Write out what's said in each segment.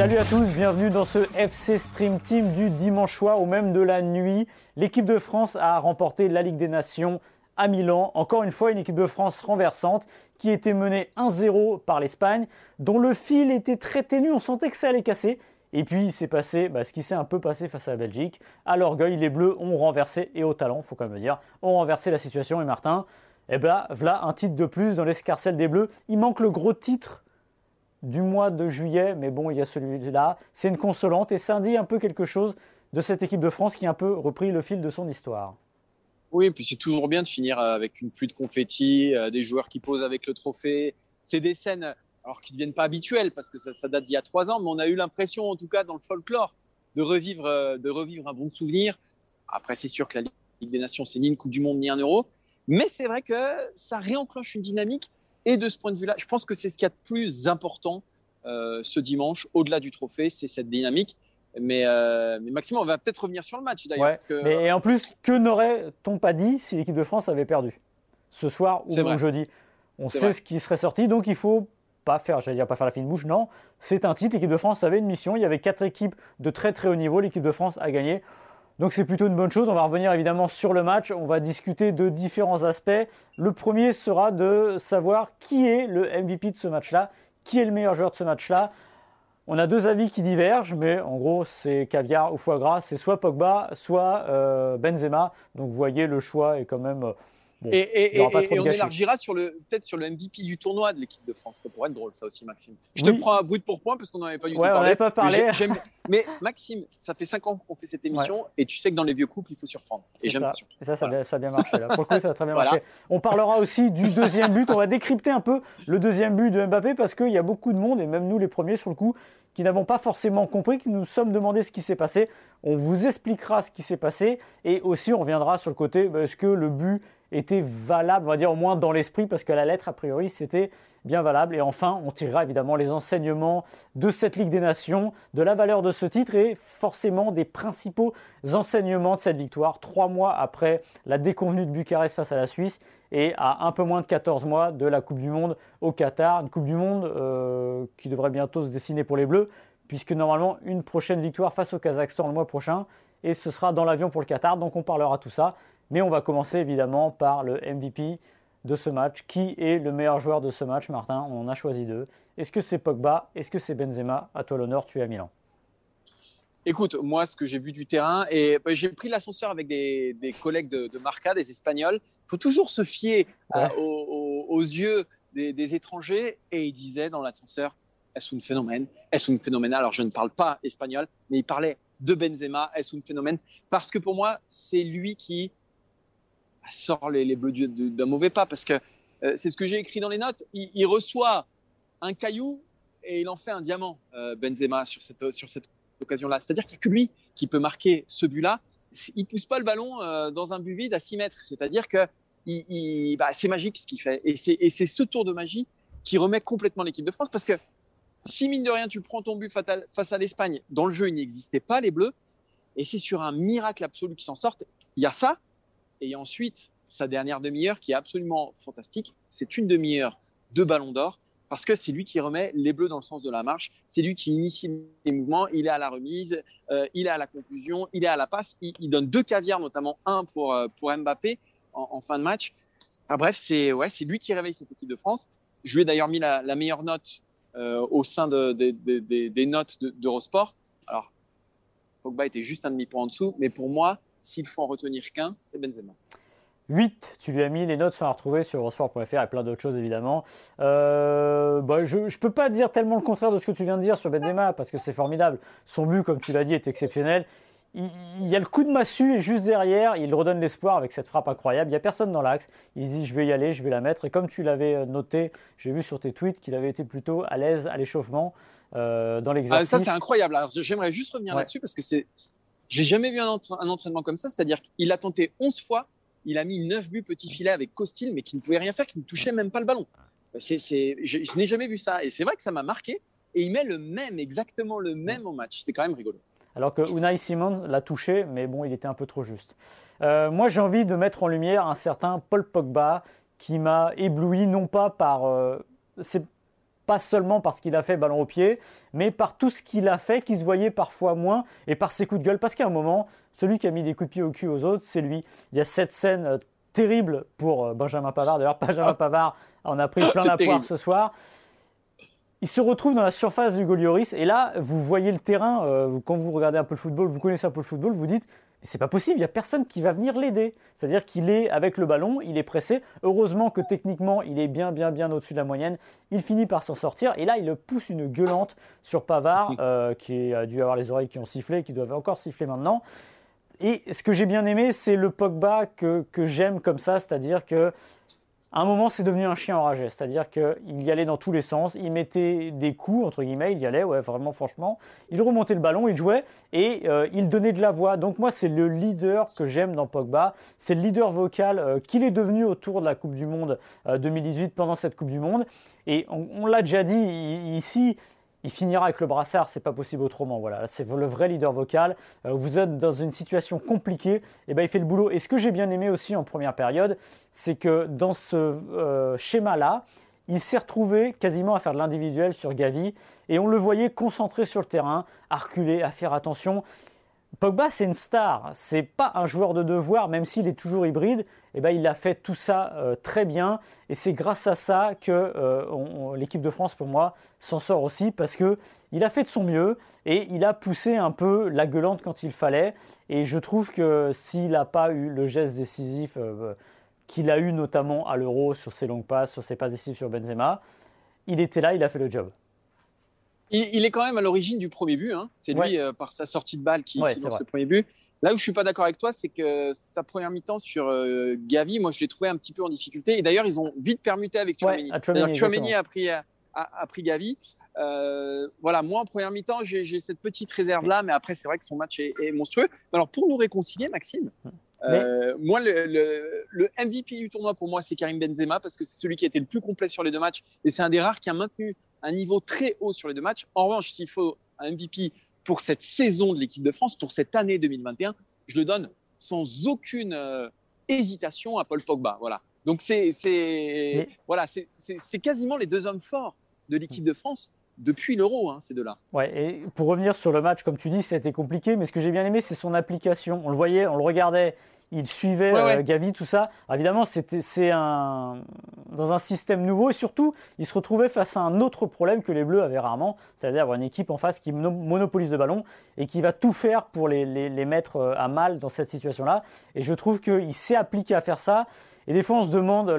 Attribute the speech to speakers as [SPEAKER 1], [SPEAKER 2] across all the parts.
[SPEAKER 1] Salut à tous, bienvenue dans ce FC Stream Team du dimanche soir ou même de la nuit. L'équipe de France a remporté la Ligue des Nations à Milan. Encore une fois, une équipe de France renversante qui était menée 1-0 par l'Espagne, dont le fil était très ténu, on sentait que ça allait casser. Et puis il s'est passé bah, ce qui s'est un peu passé face à la Belgique. À l'orgueil, les Bleus ont renversé, et au talent, faut quand même le dire, ont renversé la situation. Et Martin, eh ben, voilà un titre de plus dans l'escarcelle des Bleus. Il manque le gros titre du mois de juillet, mais bon, il y a celui-là. C'est une consolante et ça dit un peu quelque chose de cette équipe de France qui a un peu repris le fil de son histoire.
[SPEAKER 2] Oui, et puis c'est toujours bien de finir avec une pluie de confettis, euh, des joueurs qui posent avec le trophée. C'est des scènes, alors qui ne deviennent pas habituelles parce que ça, ça date d'il y a trois ans, mais on a eu l'impression, en tout cas dans le folklore, de revivre, euh, de revivre un bon souvenir. Après, c'est sûr que la Ligue des Nations, c'est ni une Coupe du Monde ni un Euro, mais c'est vrai que ça réenclenche une dynamique. Et de ce point de vue-là, je pense que c'est ce qu'il y a de plus important euh, ce dimanche, au-delà du trophée, c'est cette dynamique. Mais, euh, mais Maxime, on va peut-être revenir sur le match d'ailleurs.
[SPEAKER 1] Ouais,
[SPEAKER 2] parce que,
[SPEAKER 1] mais et en plus, que n'aurait-on pas dit si l'équipe de France avait perdu ce soir ou
[SPEAKER 2] vrai.
[SPEAKER 1] jeudi? On sait
[SPEAKER 2] vrai.
[SPEAKER 1] ce qui serait sorti, donc il faut pas faire, la fine bouche, non, c'est un titre, l'équipe de France avait une mission, il y avait quatre équipes de très très haut niveau, l'équipe de France a gagné. Donc c'est plutôt une bonne chose, on va revenir évidemment sur le match, on va discuter de différents aspects. Le premier sera de savoir qui est le MVP de ce match-là, qui est le meilleur joueur de ce match-là. On a deux avis qui divergent, mais en gros, c'est caviar ou foie gras. C'est soit Pogba, soit euh, Benzema. Donc vous voyez, le choix est quand même. Bon,
[SPEAKER 2] Et, on élargira sur le peut-être sur le MVP du tournoi de l'équipe de France. Ça pourrait être drôle, ça aussi, Maxime. Je
[SPEAKER 1] Oui.
[SPEAKER 2] te prends un brut pour point parce qu'on n'en avait pas du
[SPEAKER 1] Ouais,
[SPEAKER 2] tout
[SPEAKER 1] on
[SPEAKER 2] parlé.
[SPEAKER 1] n'avait pas parlé.
[SPEAKER 2] Mais, Maxime, ça fait cinq ans qu'on fait cette émission et tu sais que dans les vieux couples, il faut surprendre. Et j'aime
[SPEAKER 1] ça. Et ça, ça, a
[SPEAKER 2] Voilà.
[SPEAKER 1] bien, ça a bien marché. Là. Pour le coup, ça a très bien
[SPEAKER 2] Voilà.
[SPEAKER 1] marché. On parlera aussi du deuxième but. On va décrypter un peu le deuxième but de Mbappé parce qu'il y a beaucoup de monde, et même nous les premiers sur le coup, qui n'avons pas forcément compris, qui nous sommes demandé ce qui s'est passé. On vous expliquera ce qui s'est passé et aussi on reviendra sur le côté bah, est-ce que le but était valable, on va dire au moins dans l'esprit, parce qu'à la lettre, a priori, c'était bien valable. Et enfin, on tirera évidemment les enseignements de cette Ligue des Nations, de la valeur de ce titre et forcément des principaux enseignements de cette victoire, trois mois après la déconvenue de Bucarest face à la Suisse et à un peu moins de 14 mois de la Coupe du Monde au Qatar. Une Coupe du Monde euh, qui devrait bientôt se dessiner pour les Bleus, puisque normalement une prochaine victoire face au Kazakhstan le mois prochain, et ce sera dans l'avion pour le Qatar, donc on parlera tout ça. Mais on va commencer évidemment par le MVP de ce match. Qui est le meilleur joueur de ce match, Martin? On en a choisi deux. Est-ce que c'est Pogba? Est-ce que c'est Benzema? À toi l'honneur, tu es à Milan.
[SPEAKER 2] Écoute, moi, ce que j'ai vu du terrain, et bah, j'ai pris l'ascenseur avec des, des collègues de, de Marca, des Espagnols. Il faut toujours se fier
[SPEAKER 1] Ouais.
[SPEAKER 2] aux, aux- aux yeux des, des étrangers. Et ils disaient dans l'ascenseur, est-ce un phénomène? Est-ce un phénomène? Alors, je ne parle pas espagnol, mais ils parlaient de Benzema, est-ce un phénomène? Parce que pour moi, c'est lui qui sort les, les bleus d'un mauvais pas. Parce que euh, c'est ce que j'ai écrit dans les notes. Il, reçoit un caillou et il en fait un diamant, euh, Benzema, sur cette, sur cette occasion-là. C'est-à-dire qu'il n'y a que lui qui peut marquer ce but-là. Il pousse pas le ballon euh, dans un but vide à 6 mètres. C'est-à-dire que bah, c'est magique ce qu'il fait. Et c'est, ce tour de magie qui remet complètement l'équipe de France. Parce que si mine de rien, tu prends ton but face à l'Espagne, dans le jeu, il n'existait pas les Bleus. Et c'est sur un miracle absolu qu'ils s'en sortent. Il y a ça. Et ensuite, sa dernière demi-heure qui est absolument fantastique. C'est une demi-heure de ballon d'or parce que c'est lui qui remet les bleus dans le sens de la marche, c'est lui qui initie les mouvements, il est à la remise, euh, il est à la conclusion, il est à la passe, il, donne deux caviars, notamment un pour, euh, pour Mbappé en, fin de match. Enfin, bref, c'est ouais, lui qui réveille cette équipe de France. Je lui ai d'ailleurs mis la, meilleure note euh, au sein de, de- de- de- des notes de- d'Eurosport. Alors, Pogba était juste un demi-point en dessous, mais pour moi, s'il faut en retenir qu'un, c'est Benzema.
[SPEAKER 1] 8, tu lui as mis, les notes sont à retrouver sur eurosport.fr et plein d'autres choses évidemment. Euh, bah, je ne peux pas dire tellement le contraire de ce que tu viens de dire sur Benzema parce que c'est formidable. Son but, comme tu l'as dit, est exceptionnel. Il, y a le coup de massue et juste derrière, il redonne l'espoir avec cette frappe incroyable. Il n'y a personne dans l'axe. Il dit je vais y aller, je vais la mettre. Et comme tu l'avais euh, noté, j'ai vu sur tes tweets qu'il avait été plutôt à l'aise à l'échauffement euh, dans l'exercice.
[SPEAKER 2] Ah, ça c'est incroyable. Alors j'aimerais juste revenir là-dessus parce que c'est, j'ai jamais vu un, entraînement comme ça. C'est-à-dire qu'il a tenté 11 fois il a mis 9 buts petit filet avec Costil, mais qui ne pouvait rien faire, qui ne touchait même pas le ballon. C'est, je, n'ai jamais vu ça. Et c'est vrai que ça m'a marqué. Et il met le même, exactement le même au match. C'est quand même rigolo.
[SPEAKER 1] Alors que Unai Simon l'a touché, mais bon, il était un peu trop juste. Euh, moi, j'ai envie de mettre en lumière un certain Paul Pogba qui m'a ébloui, non pas par. Euh, pas seulement parce qu'il a fait ballon au pied, mais par tout ce qu'il a fait qui se voyait parfois moins et par ses coups de gueule. Parce qu'à un moment, celui qui a mis des coups de pied au cul aux autres, c'est lui. Il y a cette scène euh, terrible pour euh, Benjamin Pavard. D'ailleurs, Benjamin ah. Pavard en a pris plein la poire ce soir. Il se retrouve dans la surface du Golioris et là, vous voyez le terrain. Euh, quand vous regardez un peu le football, vous connaissez un peu le football, vous dites c'est pas possible, il n'y a personne qui va venir l'aider. C'est-à-dire qu'il est avec le ballon, il est pressé. Heureusement que techniquement, il est bien, bien, bien au-dessus de la moyenne. Il finit par s'en sortir. Et là, il pousse une gueulante sur Pavard, qui a dû avoir les oreilles qui ont sifflé, qui doivent encore siffler maintenant. Et ce que j'ai bien aimé, c'est le Pogba que, j'aime comme ça, c'est-à-dire que à un moment, c'est devenu un chien enragé. C'est-à-dire qu'il y allait dans tous les sens, il mettait des coups, entre guillemets, il y allait, ouais, vraiment, franchement. Il remontait le ballon, il jouait et euh, il donnait de la voix. Donc, moi, c'est le leader que j'aime dans Pogba. C'est le leader vocal euh, qu'il est devenu autour de la Coupe du Monde 2018, euh, pendant cette Coupe du Monde. Et on, on l'a déjà dit ici, il finira avec le brassard, c'est pas possible autrement. Voilà, c'est le vrai leader vocal. Euh, vous êtes dans une situation compliquée, et eh ben il fait le boulot. Et ce que j'ai bien aimé aussi en première période, c'est que dans ce euh, schéma-là, il s'est retrouvé quasiment à faire de l'individuel sur Gavi et on le voyait concentré sur le terrain, à reculer, à faire attention. Pogba, c'est une star. C'est pas un joueur de devoir, même s'il est toujours hybride. Eh ben, il a fait tout ça euh, très bien. Et c'est grâce à ça que euh, l'équipe de France, pour moi, s'en sort aussi parce que il a fait de son mieux et il a poussé un peu la gueulante quand il fallait. Et je trouve que s'il n'a pas eu le geste décisif euh, qu'il a eu notamment à l'Euro sur ses longues passes, sur ses passes décisives sur Benzema, il était là, il a fait le job.
[SPEAKER 2] Il, est quand même à l'origine du premier but. Hein. C'est lui, euh, par sa sortie de balle, qui, lance le premier but. Là où je suis pas d'accord avec toi, c'est que sa première mi-temps sur euh, Gavi, moi je l'ai trouvé un petit peu en difficulté. Et d'ailleurs, ils ont vite permuté avec Chouameni. Ouais, Chouameni a pris, a, pris Gavi. Euh, voilà, moi en première mi-temps, j'ai cette petite réserve là, mais après c'est vrai que son match est, monstrueux. Alors pour nous réconcilier, Maxime, moi le, le, MVP du tournoi pour moi c'est Karim Benzema parce que c'est celui qui a été le plus complet sur les deux matchs et c'est un des rares qui a maintenu un niveau très haut sur les deux matchs. En revanche, s'il faut un MVP pour cette saison de l'équipe de France, pour cette année 2021, je le donne sans aucune euh, hésitation à Paul Pogba. Voilà. Donc c'est voilà, c'est quasiment les deux hommes forts de l'équipe de France depuis l'Euro, hein, ces deux-là.
[SPEAKER 1] Ouais, et pour revenir sur le match, comme tu dis, c'était compliqué, mais ce que j'ai bien aimé, c'est son application. On le voyait, on le regardait, il suivait euh, Gavi, tout ça. évidemment, c'était c'est un dans un système nouveau et surtout, il se retrouvait face à un autre problème que les Bleus avaient rarement, c'est-à-dire avoir une équipe en face qui monopolise le ballon et qui va tout faire pour les, les, mettre euh, à mal dans cette situation-là. Et je trouve qu'il s'est appliqué à faire ça. Et des fois, on se demande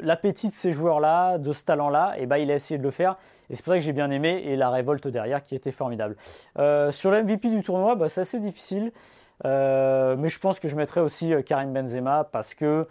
[SPEAKER 1] l'appétit de ces joueurs-là, de ce talent-là. Et ben, il a essayé de le faire. Et c'est pour ça que j'ai bien aimé. Et la révolte derrière qui était formidable. Euh, sur le MVP du tournoi, bah, c'est assez difficile. Euh, mais je pense que je mettrai aussi euh, Karim Benzema parce que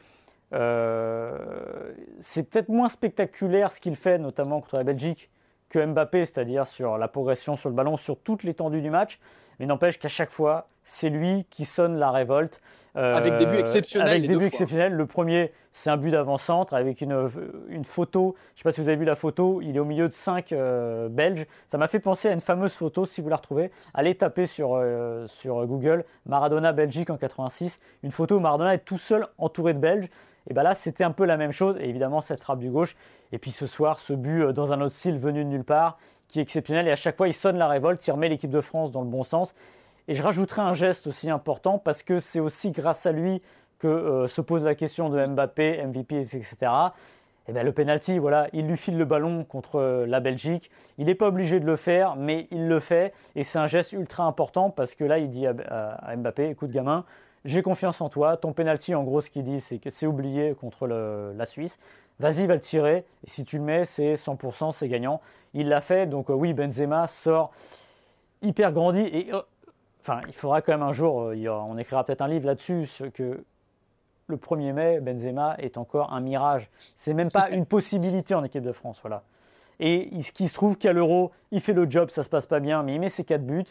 [SPEAKER 1] c'est peut-être moins spectaculaire ce qu'il fait, notamment contre la Belgique, que Mbappé, c'est-à-dire sur la progression sur le ballon, sur toute l'étendue du match. Mais n'empêche qu'à chaque fois, c'est lui qui sonne la révolte.
[SPEAKER 2] avec des buts exceptionnels.
[SPEAKER 1] Avec des buts exceptionnels. Le premier, c'est un but d'avant-centre avec une, une photo. Je ne sais pas si vous avez vu la photo. Il est au milieu de cinq euh, Belges. Ça m'a fait penser à une fameuse photo, si vous la retrouvez. Allez taper sur, euh, sur Google Maradona Belgique en 86. Une photo où Maradona est tout seul entouré de Belges. Et bien là, c'était un peu la même chose. Et évidemment, cette frappe du gauche. Et puis ce soir, ce but euh, dans un autre style venu de nulle part, qui est exceptionnel. Et à chaque fois, il sonne la révolte. Il remet l'équipe de France dans le bon sens. Et je rajouterai un geste aussi important parce que c'est aussi grâce à lui que euh, se pose la question de Mbappé, MVP, etc. Et bien, le penalty, voilà, il lui file le ballon contre euh, la Belgique. Il n'est pas obligé de le faire, mais il le fait. Et c'est un geste ultra important parce que là, il dit à, Mbappé, écoute gamin, j'ai confiance en toi. Ton penalty, en gros, ce qu'il dit, c'est que c'est oublié contre la Suisse. Vas-y, va le tirer. Et si tu le mets, c'est 100%, c'est gagnant. Il l'a fait. Donc, euh, oui, Benzema sort hyper grandi. Et euh, enfin, il faudra quand même un jour, euh, on écrira peut-être un livre là-dessus, que le 1er mai, Benzema est encore un mirage. C'est même pas une possibilité en équipe de France. Voilà. Et ce qui se trouve qu'à l'Euro, il fait le job, ça se passe pas bien, mais il met ses 4 buts.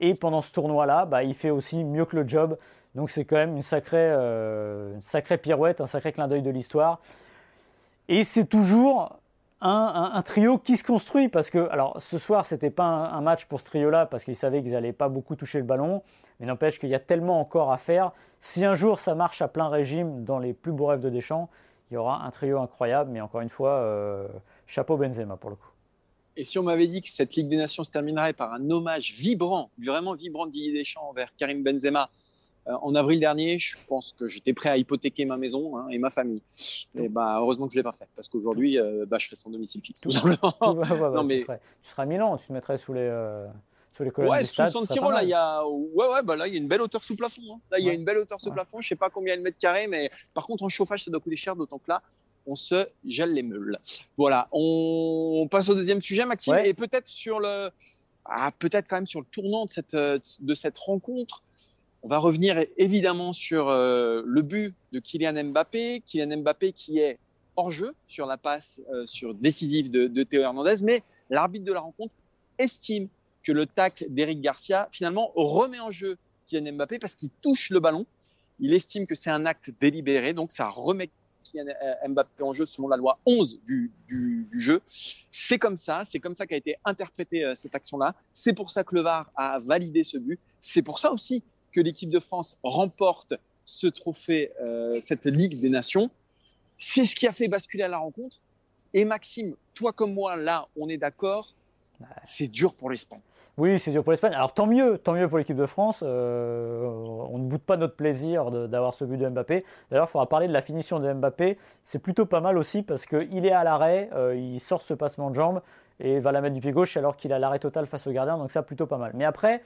[SPEAKER 1] Et pendant ce tournoi-là, bah, il fait aussi mieux que le job. Donc c'est quand même une sacrée, euh, sacrée pirouette, un sacré clin d'œil de l'histoire. Et c'est toujours un, trio qui se construit parce que, alors ce soir, c'était pas un, match pour ce trio-là parce qu'ils savaient qu'ils n'allaient pas beaucoup toucher le ballon. Mais n'empêche qu'il y a tellement encore à faire. Si un jour ça marche à plein régime dans les plus beaux rêves de Deschamps, il y aura un trio incroyable. Mais encore une fois, euh, chapeau Benzema pour le coup.
[SPEAKER 2] Et si on m'avait dit que cette Ligue des Nations se terminerait par un hommage vibrant, vraiment vibrant de Didier Deschamps envers Karim Benzema euh, en avril dernier, je pense que j'étais prêt à hypothéquer ma maison hein, et ma famille. Et bah, heureusement que je ne l'ai pas fait, parce qu'aujourd'hui, euh, bah, je serais sans domicile fixe, tout simplement.
[SPEAKER 1] non, mais... tu, serais, tu, serais, à Milan, tu te mettrais sous les, euh, sous les colonnes
[SPEAKER 2] ouais. Sous Siro, là, il y a, ouais, ouais, bah là, il y a une belle hauteur sous plafond. Hein. Là, il y a une belle hauteur sous plafond. Je sais pas combien de mètres carrés, mais par contre, en chauffage, ça doit coûter cher, d'autant que là, on se gèle les meules. Voilà, on passe au deuxième sujet, Maxime, et peut-être sur le, ah, peut-être quand même sur le tournant de cette, de cette rencontre. On va revenir évidemment sur euh, le but de Kylian Mbappé, Kylian Mbappé qui est hors jeu sur la passe euh, sur décisive de, de Théo Hernandez, mais l'arbitre de la rencontre estime que le tac d'Eric Garcia finalement remet en jeu Kylian Mbappé parce qu'il touche le ballon. Il estime que c'est un acte délibéré, donc ça remet Euh, Mbappé en jeu selon la loi 11 du, jeu. C'est comme ça, c'est comme ça qu'a été interprétée cette action-là. C'est pour ça que le VAR a validé ce but. C'est pour ça aussi que l'équipe de France remporte ce trophée, euh, cette Ligue des Nations. C'est ce qui a fait basculer à la rencontre. Et Maxime, toi comme moi, là, on est d'accord, c'est dur pour l'Espagne.
[SPEAKER 1] Oui, c'est dur pour l'Espagne. Alors tant mieux, tant mieux pour l'équipe de France. Euh, on ne boude pas notre plaisir d'avoir ce but de Mbappé. D'ailleurs, il faudra parler de la finition de Mbappé. C'est plutôt pas mal aussi parce qu'il est à l'arrêt, euh, il sort ce passement de jambe et va la mettre du pied gauche alors qu'il a l'arrêt total face au gardien. Donc ça, plutôt pas mal. Mais après,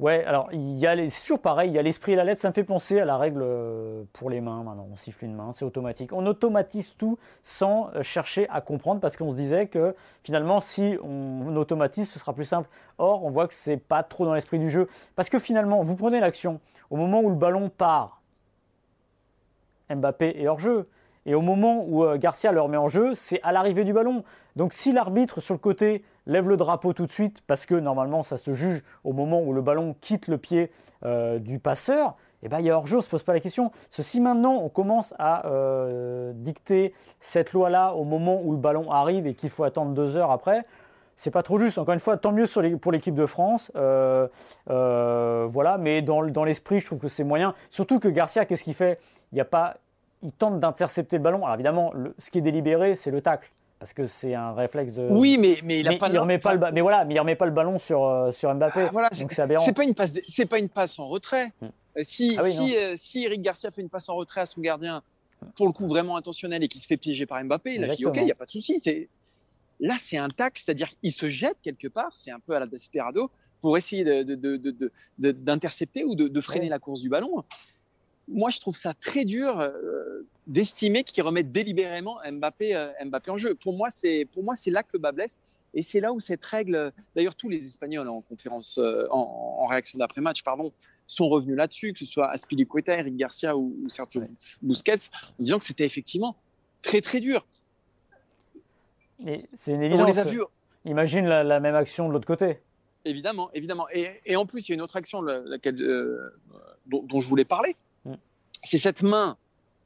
[SPEAKER 1] Ouais, alors il y a c'est toujours pareil, il y a l'esprit et la lettre, ça me fait penser à la règle euh, pour les mains maintenant. On siffle une main, c'est automatique. On automatise tout sans euh, chercher à comprendre parce qu'on se disait que finalement, si on automatise, ce sera plus simple. Or, on voit que c'est pas trop dans l'esprit du jeu parce que finalement, vous prenez l'action au moment où le ballon part, Mbappé est hors jeu. Et au moment où euh, Garcia le remet en jeu, c'est à l'arrivée du ballon. Donc si l'arbitre sur le côté lève le drapeau tout de suite, parce que normalement ça se juge au moment où le ballon quitte le pied euh, du passeur, eh ben, il y a hors-jeu, on ne se pose pas la question. Si maintenant on commence à euh, dicter cette loi-là au moment où le ballon arrive et qu'il faut attendre deux heures après, c'est pas trop juste. Encore une fois, tant mieux pour l'équipe de France. voilà, mais dans, dans l'esprit, je trouve que c'est moyen. Surtout que Garcia, qu'est-ce qu'il fait? Il n'y a pas il tente d'intercepter le ballon. Alors évidemment, ce qui est délibéré, c'est le tacle. Parce que c'est un réflexe de.
[SPEAKER 2] Oui, mais, mais il a pas.
[SPEAKER 1] remet pas le mais voilà, mais il remet pas le ballon sur euh, sur Mbappé. Ah, voilà, donc c'est aberrant.
[SPEAKER 2] C'est pas une passe, c'est pas une passe en retrait. Hmm. Euh, si ah si, euh, si Eric Garcia fait une passe en retrait à son gardien, pour le coup vraiment intentionnel et qui se fait piéger par Mbappé, il a dit ok, il y a pas de souci. C'est là, c'est un tacle, c'est-à-dire qu'il se jette quelque part. C'est un peu à la desperado pour essayer d'intercepter de, de, de, ou de, freiner la course du ballon moi, je trouve ça très dur euh, d'estimer qu'ils remettent délibérément Mbappé, euh, Mbappé en jeu. Pour moi, c'est pour moi c'est là que le bas blesse. Et c'est là où cette règle, d'ailleurs tous les Espagnols en conférence, euh, en, réaction d'après-match, pardon, sont revenus là-dessus, que ce soit Aspilicueta, Eric Garcia ou, Sergio Busquets, en disant que c'était effectivement très très dur.
[SPEAKER 1] C'est une évidence. Imagine la, même action de l'autre côté.
[SPEAKER 2] Évidemment, évidemment. Et, en plus, il y a une autre action laquelle, dont, je voulais parler, c'est cette main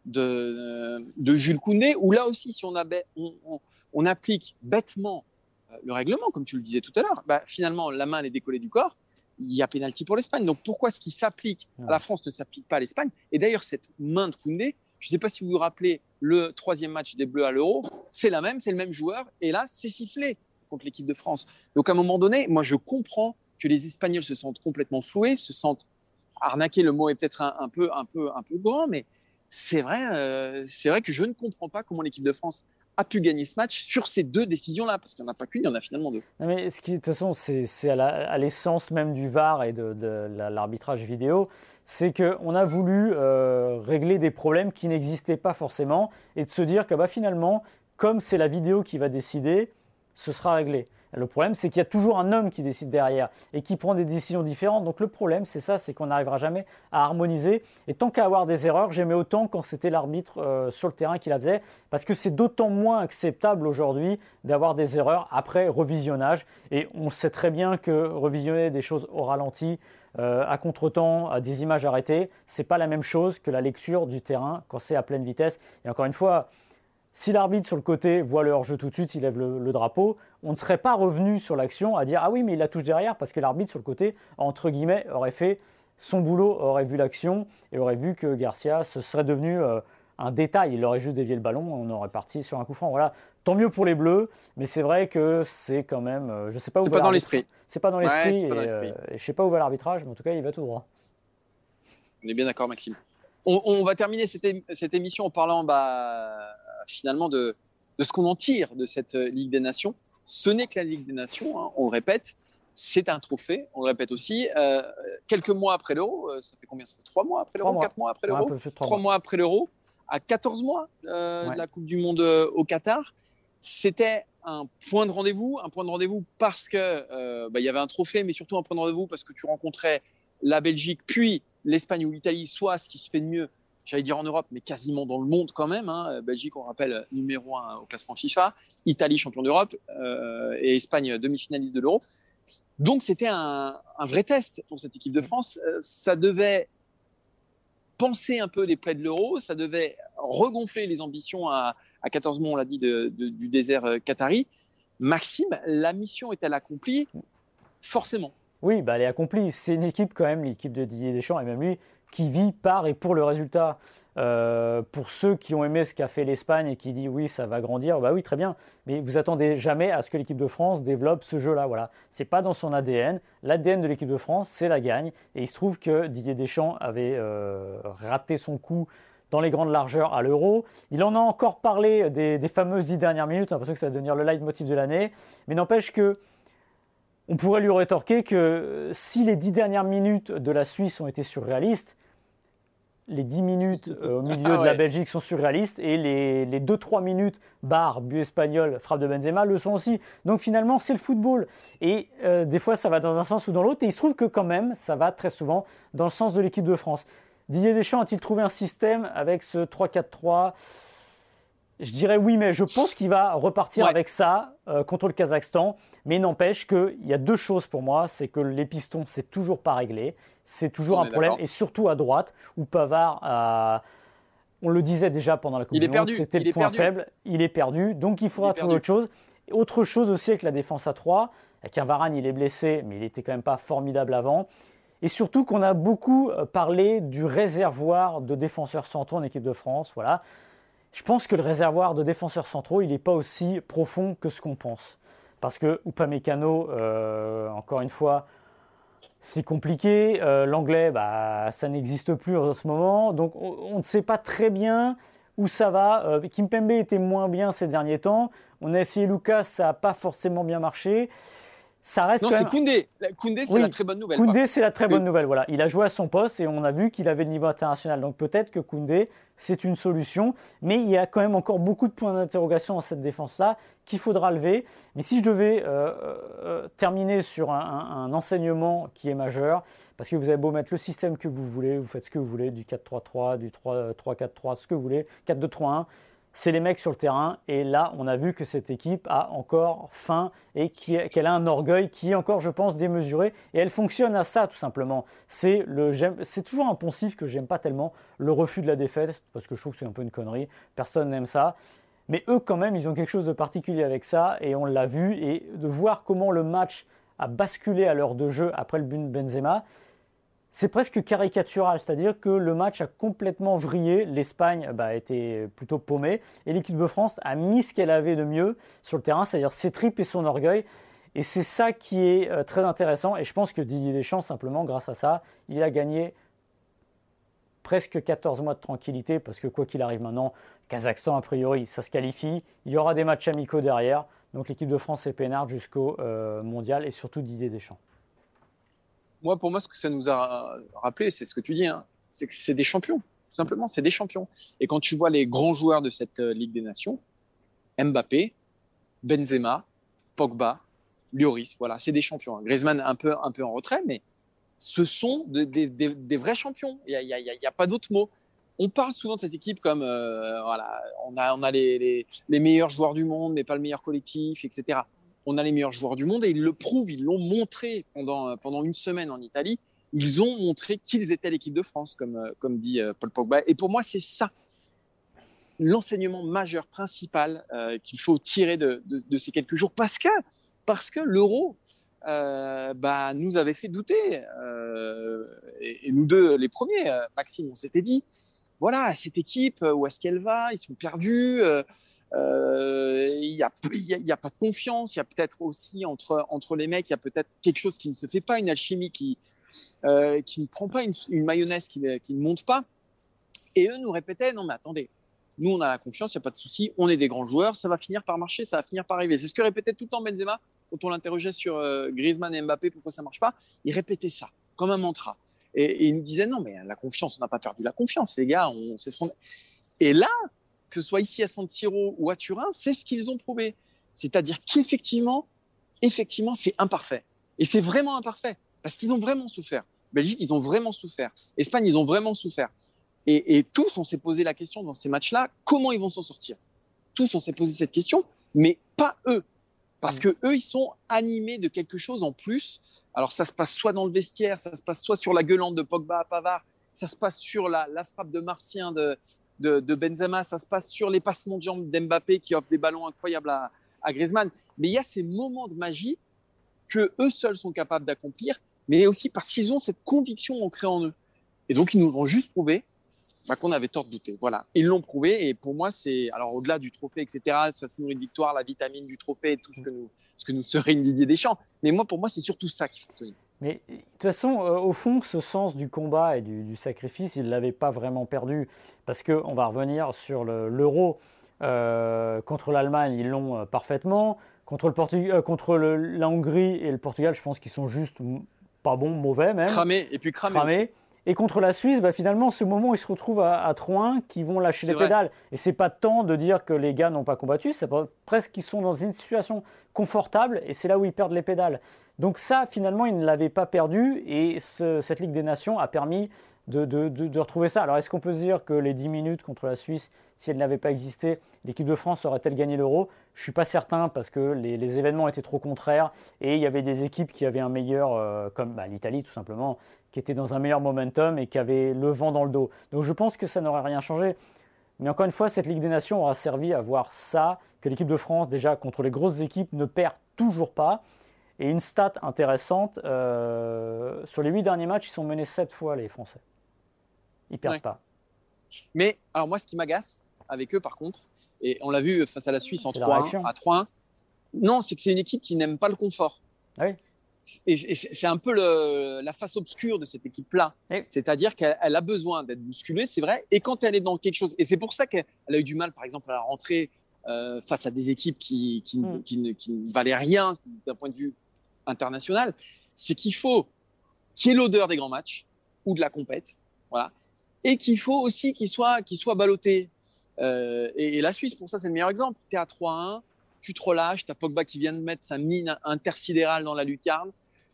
[SPEAKER 2] de, Jules Koundé où là aussi, si on, on, applique bêtement euh, le règlement, comme tu le disais tout à l'heure, bah, finalement, la main elle est décollée du corps, il y a pénalty pour l'Espagne. Donc pourquoi ce qui s'applique à la France ne s'applique pas à l'Espagne? Et d'ailleurs, cette main de Koundé, je ne sais pas si vous vous rappelez le troisième match des Bleus à l'Euro, c'est la même, c'est le même joueur, et là, c'est sifflé contre l'équipe de France. Donc à un moment donné, moi je comprends que les Espagnols se sentent complètement floués, se sentent arnaquer, le mot est peut-être un, peu, un, peu, un peu grand, mais c'est vrai, euh, c'est vrai que je ne comprends pas comment l'équipe de France a pu gagner ce match sur ces deux décisions-là, parce qu'il n'y en a pas qu'une, il y en a finalement deux.
[SPEAKER 1] mais ce qui, de toute façon, c'est à l'essence même du VAR et de, l'arbitrage vidéo, c'est qu'on a voulu euh, régler des problèmes qui n'existaient pas forcément et de se dire que bah, finalement, comme c'est la vidéo qui va décider, ce sera réglé. Le problème, c'est qu'il y a toujours un homme qui décide derrière et qui prend des décisions différentes. Donc le problème, c'est ça, c'est qu'on n'arrivera jamais à harmoniser. Et tant qu'à avoir des erreurs, j'aimais autant quand c'était l'arbitre euh, sur le terrain qui la faisait, parce que c'est d'autant moins acceptable aujourd'hui d'avoir des erreurs après revisionnage. Et on sait très bien que revisionner des choses au ralenti, euh, à contre-temps, à des images arrêtées, c'est pas la même chose que la lecture du terrain quand c'est à pleine vitesse. Et encore une fois, si l'arbitre sur le côté voit le hors-jeu tout de suite, il lève le, drapeau, on ne serait pas revenu sur l'action à dire Ah oui, mais il la touche derrière parce que l'arbitre sur le côté, entre guillemets, aurait fait son boulot, aurait vu l'action et aurait vu que Garcia, ce serait devenu euh, un détail. Il aurait juste dévié le ballon, on aurait parti sur un coup franc. Voilà, tant mieux pour les Bleus, mais c'est vrai que c'est quand même. Euh, je sais pas où.
[SPEAKER 2] C'est pas, dans l'esprit.
[SPEAKER 1] C'est pas dans l'esprit. et, euh, je sais pas où va l'arbitrage, mais en tout cas, il va tout droit.
[SPEAKER 2] On est bien d'accord, Maxime. On, va terminer cette, émission en parlant bah, finalement de, ce qu'on en tire de cette euh, Ligue des Nations. Ce n'est que la Ligue des Nations, hein, on le répète, c'est un trophée, on le répète aussi. Euh, quelques mois après l'Euro, euh, ça fait combien? Ça fait trois mois après l'Euro? Quatre mois après l'Euro? Trois mois. après l'Euro, à 14 mois de la Coupe du Monde au Qatar. C'était un point de rendez-vous, un point de rendez-vous parce que bah, il y avait un trophée, mais surtout un point de rendez-vous parce que tu rencontrais la Belgique, puis l'Espagne ou l'Italie, soit ce qui se fait de mieux, j'allais dire en Europe, mais quasiment dans le monde quand même. Hein. Belgique, on rappelle, numéro un au classement FIFA, Italie, champion d'Europe, euh, et Espagne, demi-finaliste de l'Euro. Donc c'était un, vrai test pour cette équipe de France. Euh, ça devait penser un peu les plaies de l'Euro, ça devait regonfler les ambitions à, 14 mois, on l'a dit, du désert euh, qatari. Maxime, la mission est-elle accomplie? Forcément.
[SPEAKER 1] Oui, bah, elle est accomplie. C'est une équipe quand même, l'équipe de Didier Deschamps, et même lui, qui vit par et pour le résultat. Euh, pour ceux qui ont aimé ce qu'a fait l'Espagne et qui dit oui, ça va grandir, bah oui, très bien. Mais vous attendez jamais à ce que l'équipe de France développe ce jeu-là. Voilà, c'est pas dans son ADN. L'ADN de l'équipe de France, c'est la gagne. Et il se trouve que Didier Deschamps avait euh, raté son coup dans les grandes largeurs à l'euro. Il en a encore parlé des, fameuses dix dernières minutes, l'impression que ça va devenir le leitmotiv de l'année. Mais n'empêche que on pourrait lui rétorquer que si les dix dernières minutes de la Suisse ont été surréalistes, les dix minutes euh, au milieu ah de la Belgique sont surréalistes et les, les 2-3 minutes barre, but espagnol, frappe de Benzema le sont aussi. Donc finalement, c'est le football. Et euh, des fois, ça va dans un sens ou dans l'autre. Et il se trouve que quand même, ça va très souvent dans le sens de l'équipe de France. Didier Deschamps a-t-il trouvé un système avec ce 3-4-3 je dirais oui, mais je pense qu'il va repartir avec ça euh, contre le Kazakhstan. Mais n'empêche qu'il y a deux choses pour moi. C'est que les pistons, c'est toujours pas réglé. C'est toujours un problème. Et surtout à droite, où Pavard On le disait déjà pendant la Coupe du Monde, c'était le point faible. Il est perdu. Donc il faudra trouver autre chose. autre chose aussi avec la défense à 3. Avec un Varane, il est blessé, mais il était quand même pas formidable avant. Et surtout qu'on a beaucoup euh, parlé du réservoir de défenseurs centraux en équipe de France. Voilà. Je pense que le réservoir de défenseurs centraux, il n'est pas aussi profond que ce qu'on pense. Parce que Upamecano, euh, encore une fois, c'est compliqué. Euh, l'anglais, bah, ça n'existe plus en ce moment. Donc on, ne sait pas très bien où ça va. Euh, Kimpembe était moins bien ces derniers temps. On a essayé Lucas, ça n'a pas forcément bien marché
[SPEAKER 2] ça reste non, c'est Koundé. Koundé, c'est la très bonne nouvelle.
[SPEAKER 1] Koundé, c'est la très bonne nouvelle. Voilà, il a joué à son poste et on a vu qu'il avait le niveau international. Donc peut-être que Koundé, c'est une solution, mais il y a quand même encore beaucoup de points d'interrogation dans cette défense-là qu'il faudra lever. Mais si je devais euh, euh, terminer sur un, enseignement qui est majeur, parce que vous avez beau mettre le système que vous voulez, vous faites ce que vous voulez, du 4-3-3, du 3-4-3, ce que vous voulez, 4-2-3-1 c'est les mecs sur le terrain. Et là, on a vu que cette équipe a encore faim et qu'elle a un orgueil qui est encore, je pense, démesuré. Et elle fonctionne à ça, tout simplement. C'est toujours un poncif que j'aime pas tellement, le refus de la défaite, parce que je trouve que c'est un peu une connerie. Personne n'aime ça. Mais eux, quand même, ils ont quelque chose de particulier avec ça. Et on l'a vu. Et de voir comment le match a basculé à l'heure de jeu après le but de Benzema, c'est presque caricatural, c'est-à-dire que le match a complètement vrillé, l'Espagne bah, était plutôt paumée, et l'équipe de France a mis ce qu'elle avait de mieux sur le terrain, c'est-à-dire ses tripes et son orgueil. Et c'est ça qui est euh, très intéressant, et je pense que Didier Deschamps, simplement, grâce à ça, il a gagné presque 14 mois de tranquillité, parce que quoi qu'il arrive maintenant, Kazakhstan, a priori, ça se qualifie. Il y aura des matchs amicaux derrière. Donc l'équipe de France est peinarde jusqu'au euh, mondial et surtout Didier Deschamps.
[SPEAKER 2] Moi, pour moi, ce que ça nous a rappelé, c'est ce que tu dis, hein, c'est que c'est des champions. Tout simplement, c'est des champions. Et quand tu vois les grands joueurs de cette euh, Ligue des Nations, Mbappé, Benzema, Pogba, Lloris, voilà, c'est des champions. Griezmann un peu, un peu en retrait, mais ce sont des vrais champions. Il n'y a, pas d'autre mot on parle souvent de cette équipe comme euh, voilà, on a, on a les, meilleurs joueurs du monde, mais pas le meilleur collectif, etc. On a les meilleurs joueurs du monde et ils le prouvent, ils l'ont montré pendant, pendant une semaine en Italie. Ils ont montré qu'ils étaient l'équipe de France, comme, euh, comme dit euh, Paul Pogba. Et pour moi, c'est ça l'enseignement majeur principal qu'il faut tirer de, ces quelques jours, parce que parce que l'euro bah, nous avait fait douter, et, nous deux les premiers, Maxime, on s'était dit, voilà, cette équipe, euh, où est-ce qu'elle va? Ils sont perdus. Euh, euh, il n'y a, a, pas de confiance. Il y a peut-être aussi entre, les mecs, il y a peut-être quelque chose qui ne se fait pas, une alchimie qui, qui ne prend pas une, mayonnaise qui, ne monte pas. Et eux nous répétaient non, mais attendez, nous on a la confiance, il n'y a pas de souci, on est des grands joueurs, ça va finir par marcher, ça va finir par arriver. C'est ce que répétait tout le temps Benzema quand on l'interrogeait sur Griezmann et Mbappé, pourquoi ça marche pas. Il répétait ça comme un mantra. Et, il nous disait non, mais la confiance, on n'a pas perdu la confiance, les gars. On, sait ce qu'on... Et là, que ce soit ici à San Siro ou à Turin, c'est ce qu'ils ont prouvé. C'est-à-dire qu'effectivement, effectivement, c'est imparfait. Et c'est vraiment imparfait parce qu'ils ont vraiment souffert. Belgique, ils ont vraiment souffert. Espagne, ils ont vraiment souffert. Et, tous, on s'est posé la question dans ces matchs-là, comment ils vont s'en sortir? Tous, on s'est posé cette question, mais pas eux. Parce que eux, ils sont animés de quelque chose en plus alors ça se passe soit dans le vestiaire, ça se passe soit sur la gueulante de Pogba à Pavard, ça se passe sur la, frappe de Martien de, de, Benzema, ça se passe sur les passements de jambes d'Mbappé qui offrent des ballons incroyables à, à Griezmann. Mais il y a ces moments de magie que eux seuls sont capables d'accomplir, mais aussi parce qu'ils ont cette conviction ancrée en eux. Et donc ils nous ont juste prouvé bah, qu'on avait tort de douter. Voilà, ils l'ont prouvé. Et pour moi, c'est alors au-delà du trophée, etc. Ça se nourrit de victoire, la vitamine du trophée, et tout ce que nous ce que nous serait une Didier Deschamps. Mais moi, pour moi, c'est surtout ça qu'il faut tenir.
[SPEAKER 1] Mais de toute façon, euh, au fond, ce sens du combat et du, sacrifice, il ne l'avait pas vraiment perdu. Parce qu'on va revenir sur l'euro. Euh, contre l'Allemagne, ils l'ont euh, parfaitement. Contre, le contre la Hongrie et le Portugal, je pense qu'ils sont juste pas bons, mauvais même.
[SPEAKER 2] Cramés, et puis cramés.
[SPEAKER 1] Et contre la Suisse, bah, finalement, ce moment où ils se retrouvent à, à 3-1, qui vont lâcher les pédales. Et c'est pas tant de dire que les gars n'ont pas combattu, c'est presque qu'ils sont dans une situation confortable et c'est là où ils perdent les pédales. Donc ça, finalement, ils ne l'avaient pas perdu et cette Ligue des Nations a permis de, retrouver ça. Alors est-ce qu'on peut se dire que les 10 minutes contre la Suisse, si elles n'avaient pas existé, l'équipe de France aurait-elle gagné l'euro? Je ne suis pas certain parce que les, événements étaient trop contraires et il y avait des équipes qui avaient un meilleur, euh, comme bah, l'Italie tout simplement, qui était dans un meilleur momentum et qui avait le vent dans le dos. Donc je pense que ça n'aurait rien changé. Mais encore une fois, cette Ligue des Nations aura servi à voir ça, que l'équipe de France, déjà contre les grosses équipes, ne perd toujours pas. Et une stat intéressante, euh, sur les huit derniers matchs, ils sont menés sept fois les Français. Ils perdent pas.
[SPEAKER 2] Mais alors moi, ce qui m'agace avec eux, par contre, et on l'a vu face à la Suisse en 3-1, à 3-1, non, c'est que c'est une équipe qui n'aime pas le confort.
[SPEAKER 1] Ah oui.
[SPEAKER 2] Et c'est un peu le, la face obscure de cette équipe-là. C'est-à-dire qu'elle a besoin d'être bousculée, c'est vrai. Et quand elle est dans quelque chose, et c'est pour ça qu'elle a eu du mal, par exemple, à la rentrée euh, face à des équipes qui, qui, mm. qui, ne, qui, ne, valaient rien d'un point de vue international, c'est qu'il faut qu'il y ait l'odeur des grands matchs ou de la compète, voilà, et qu'il faut aussi qu'il soit, qu'il soit ballotté. Euh, et, la Suisse, pour ça, c'est le meilleur exemple. Tu es à 3-1, tu te relâches, tu as Pogba qui vient de mettre sa mine intersidérale dans la lucarne,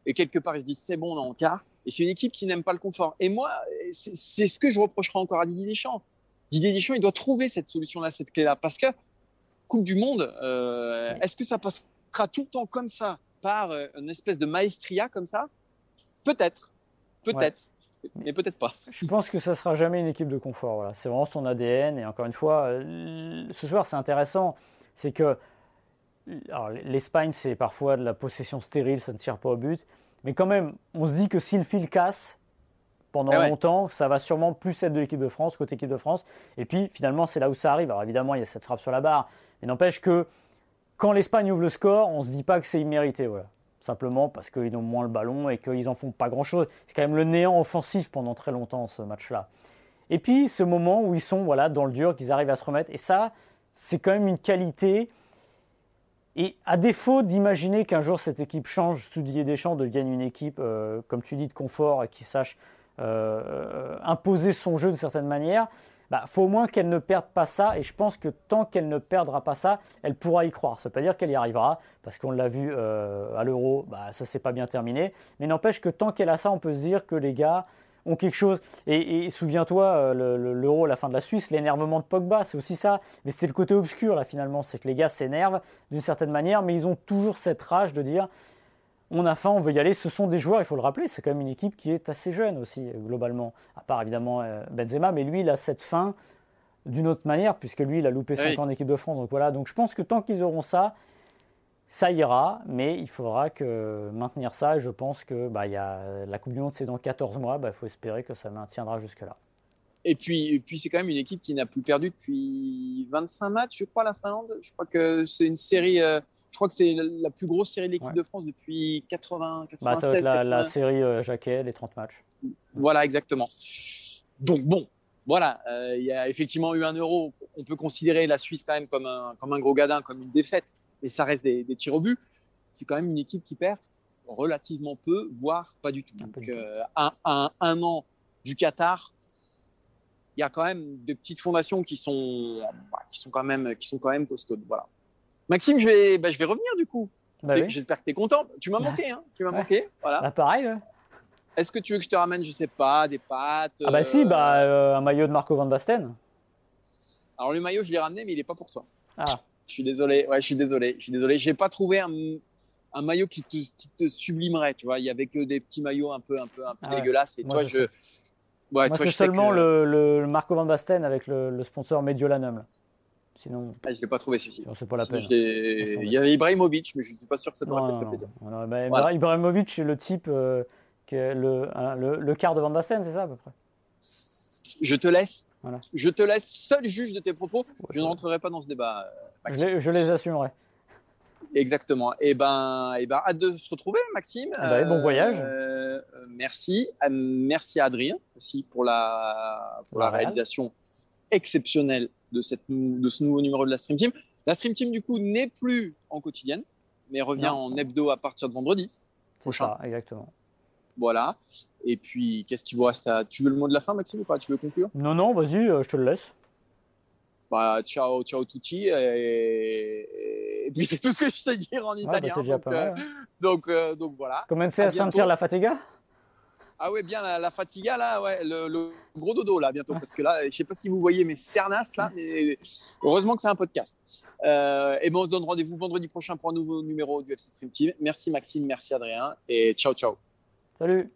[SPEAKER 2] et quelque part, ils se disent c'est bon, on est en quart. Et c'est une équipe qui n'aime pas le confort. Et moi, c'est ce que je reprocherai encore à Didier Deschamps. Didier Deschamps, il doit trouver cette solution-là, cette clé-là. Parce que Coupe du Monde, euh, est-ce que ça passera tout le temps comme ça, par euh, une espèce de maestria comme ça? Peut-être. Peut-être. Mais peut-être pas.
[SPEAKER 1] Je pense que ça sera jamais une équipe de confort. Voilà. C'est vraiment son ADN. Et encore une fois, euh, ce soir, c'est intéressant. C'est que l'Espagne, c'est parfois de la possession stérile, ça ne tire pas au but. Mais quand même, on se dit que si le fil casse pendant eh longtemps, ça va sûrement plus être de l'équipe de France côté équipe de France. Et puis finalement, c'est là où ça arrive. Alors évidemment, il y a cette frappe sur la barre. Mais n'empêche que quand l'Espagne ouvre le score, on se dit pas que c'est immérité. Voilà. Simplement parce qu'ils ont moins le ballon et qu'ils n'en font pas grand-chose. C'est quand même le néant offensif pendant très longtemps, ce match-là. Et puis ce moment où ils sont voilà, dans le dur, qu'ils arrivent à se remettre. Et ça, c'est quand même une qualité. Et à défaut d'imaginer qu'un jour cette équipe change sous Didier Deschamps, devienne une équipe, euh, comme tu dis, de confort et qui sache euh, imposer son jeu d'une certaine manière, bah, faut au moins qu'elle ne perde pas ça. Et je pense que tant qu'elle ne perdra pas ça, elle pourra y croire. Ça ne veut pas dire qu'elle y arrivera, parce qu'on l'a vu euh, à l'Euro, bah, ça s'est pas bien terminé. Mais n'empêche que tant qu'elle a ça, on peut se dire que les gars ont quelque chose. Et, souviens-toi, euh, l'Euro, la fin de la Suisse, l'énervement de Pogba, c'est aussi ça. Mais c'est le côté obscur, là, finalement. C'est que les gars s'énervent d'une certaine manière, mais ils ont toujours cette rage de dire on a faim, on veut y aller. Ce sont des joueurs, il faut le rappeler, c'est quand même une équipe qui est assez jeune aussi, globalement. À part évidemment euh, Benzema, mais lui, il a cette faim d'une autre manière, puisque lui, il a loupé 5 ans en équipe de France. Donc voilà, donc je pense que tant qu'ils auront ça, ça ira, mais il faudra que maintenir ça. Et je pense que bah, y a, la Coupe du Monde, c'est dans 14 mois. Il bah, faut espérer que ça maintiendra jusque-là.
[SPEAKER 2] Et puis, puis c'est quand même une équipe qui n'a plus perdu depuis 25 matchs, je crois, la Finlande. Je crois que c'est une série. Euh, je crois que c'est la plus grosse série de l'équipe de France depuis 80, 96. Bah, ça va
[SPEAKER 1] être la, série euh, Jacquet, les 30 matchs.
[SPEAKER 2] Voilà, exactement. Donc bon, voilà, euh, il y a effectivement eu un euro. On peut considérer la Suisse quand même comme un, comme un gros gadin, comme une défaite et ça reste des, tirs au but, c'est quand même une équipe qui perd relativement peu, voire pas du tout. Donc, euh, un, un, an du Qatar, il y a quand même des petites fondations qui sont, bah, qui sont, quand, même, qui sont quand même costaudes. Voilà. Maxime, je vais, bah, je vais revenir du coup. Bah j'espère que tu es content. Tu m'as manqué, hein tu m'as manqué. Voilà.
[SPEAKER 1] pareil.
[SPEAKER 2] Est-ce que tu veux que je te ramène, je sais pas, des pâtes
[SPEAKER 1] Ah bah si, bah, euh, un maillot de Marco Van Basten.
[SPEAKER 2] Alors le maillot, je l'ai ramené, mais il n'est pas pour toi. Ah. Je suis désolé. Ouais, je suis désolé. Je suis désolé. J'ai pas trouvé un, un maillot qui te, qui te, sublimerait. Tu vois, il y avait que des petits maillots un peu, un peu, un peu ah dégueulasses. Et toi, je.
[SPEAKER 1] Ouais, Moi, c'est seulement le, le, Marco Van Basten avec le, le sponsor Mediolanum. Sinon,
[SPEAKER 2] ah, je l'ai pas trouvé celui-ci.
[SPEAKER 1] C'est pas la peine.
[SPEAKER 2] Il y avait Ibrahimovic, mais je ne suis pas sûr que ça t'aurait fait plaisir.
[SPEAKER 1] Bah, Ibrahimovic, c'est le type euh, qui est le, le, quart de Van Basten, c'est ça à peu près?
[SPEAKER 2] Je te laisse. Je te laisse seul juge de tes propos. je ne rentrerai pas dans ce débat.
[SPEAKER 1] Je, les assumerai.
[SPEAKER 2] Exactement. Et eh ben, et eh ben, hâte de se retrouver, Maxime.
[SPEAKER 1] Ah bah, bon voyage.
[SPEAKER 2] Euh, merci, euh, merci à Adrien aussi pour la, pour la, réalisation exceptionnelle de, cette, de ce nouveau numéro de la Stream Team. La Stream Team, du coup, n'est plus en quotidienne, mais revient en hebdo à partir de vendredi
[SPEAKER 1] prochain. Ça, exactement.
[SPEAKER 2] Voilà. Et puis, qu'est-ce qu'il vous reste Tu veux le mot de la fin, Maxime, ou pas? Tu veux conclure?
[SPEAKER 1] Non, non, vas-y, euh, je te le laisse.
[SPEAKER 2] Bah, ciao, ciao tutti. Et, puis c'est tout ce que je sais dire en bah, italien. donc, euh, donc, euh, donc, voilà.
[SPEAKER 1] Commencez à, à sentir la fatiga?
[SPEAKER 2] Ah ouais, bien la, fatiga là, ouais, le, gros dodo là bientôt, parce que là, je sais pas si vous voyez mes cernas là, mais heureusement que c'est un podcast. Euh, et ben on se donne rendez-vous vendredi prochain pour un nouveau numéro du FC Stream Team. Merci Maxime, merci Adrien, et ciao ciao.
[SPEAKER 1] Salut.